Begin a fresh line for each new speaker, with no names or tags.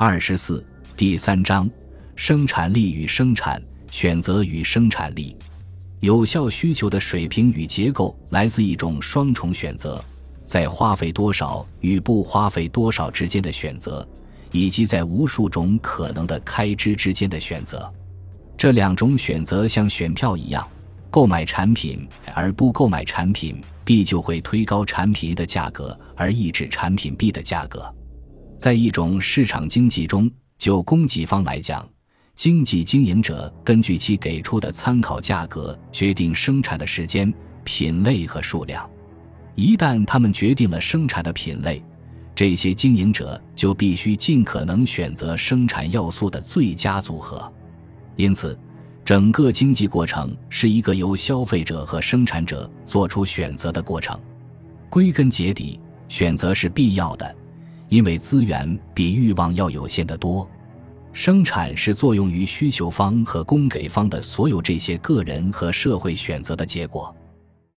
二十四第三章：生产力与生产选择与生产力。有效需求的水平与结构来自一种双重选择，在花费多少与不花费多少之间的选择，以及在无数种可能的开支之间的选择。这两种选择像选票一样，购买产品而不购买产品 B 就会推高产品的价格，而抑制产品 B 的价格。在一种市场经济中，就供给方来讲，经济经营者根据其给出的参考价格决定生产的时间、品类和数量。一旦他们决定了生产的品类，这些经营者就必须尽可能选择生产要素的最佳组合。因此，整个经济过程是一个由消费者和生产者做出选择的过程。归根结底，选择是必要的。因为资源比欲望要有限得多，生产是作用于需求方和供给方的所有这些个人和社会选择的结果。